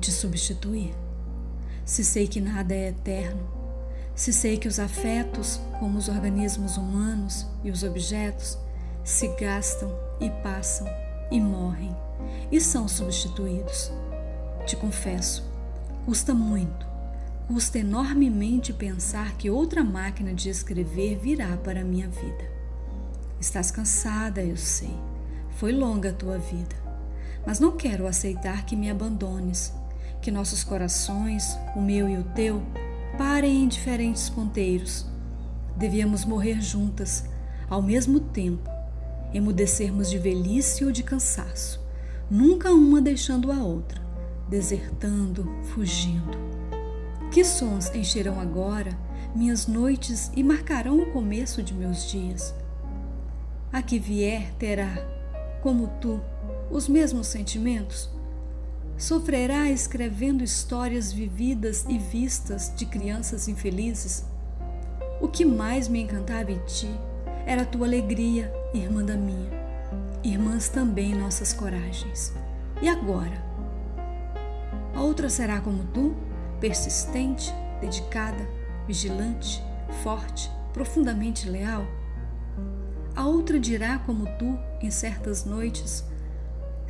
te substituir? Se sei que nada é eterno, se sei que os afetos, como os organismos humanos e os objetos, se gastam e passam e morrem e são substituídos. Te confesso, custa muito, custa enormemente pensar que outra máquina de escrever virá para a minha vida. Estás cansada, eu sei. Foi longa a tua vida. Mas não quero aceitar que me abandones, que nossos corações, o meu e o teu, parem em diferentes ponteiros. Devíamos morrer juntas, ao mesmo tempo, emudecermos de velhice ou de cansaço, nunca uma deixando a outra, desertando, fugindo. Que sons encherão agora minhas noites e marcarão o começo de meus dias? A que vier terá, como tu, os mesmos sentimentos? Sofrerá escrevendo histórias vividas e vistas de crianças infelizes? O que mais me encantava em ti era a tua alegria, irmã da minha. Irmãs também nossas coragens. E agora? A outra será como tu, persistente, dedicada, vigilante, forte, profundamente leal? A outra dirá como tu, em certas noites: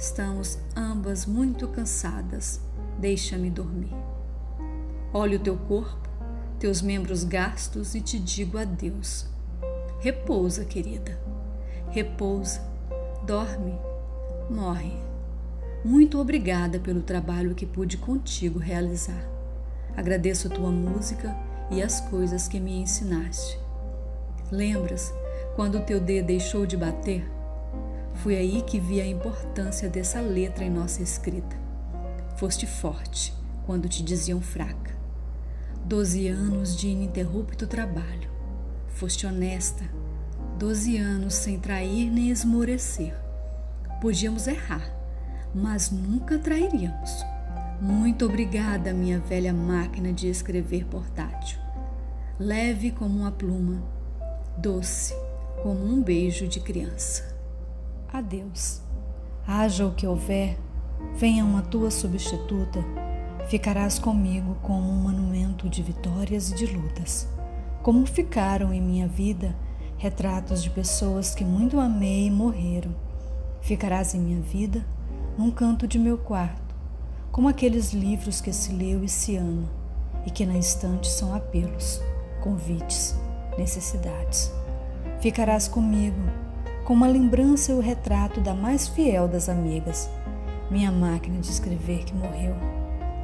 Estamos ambas muito cansadas, deixa-me dormir. Olho o teu corpo, teus membros gastos e te digo adeus. Repousa, querida. Repousa, dorme, morre. Muito obrigada pelo trabalho que pude contigo realizar. Agradeço a tua música e as coisas que me ensinaste. Lembras quando o teu dedo deixou de bater? Foi aí que vi a importância dessa letra em nossa escrita. Foste forte quando te diziam fraca. Doze anos de ininterrupto trabalho Foste honesta, doze anos sem trair nem esmorecer. Podíamos errar, mas nunca trairíamos. Muito obrigada, minha velha máquina de escrever portátil. Leve como uma pluma, doce como um beijo de criança. Adeus. Haja o que houver, venha uma tua substituta, ficarás comigo como um monumento de vitórias e de lutas como ficaram em minha vida retratos de pessoas que muito amei e morreram. Ficarás em minha vida num canto de meu quarto, como aqueles livros que se leu e se ama, e que na estante são apelos, convites, necessidades. Ficarás comigo, com uma lembrança e o retrato da mais fiel das amigas, minha máquina de escrever que morreu,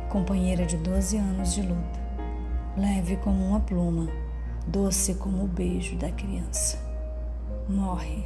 companheira de 12 anos de luta, leve como uma pluma doce como o beijo da criança. Morre.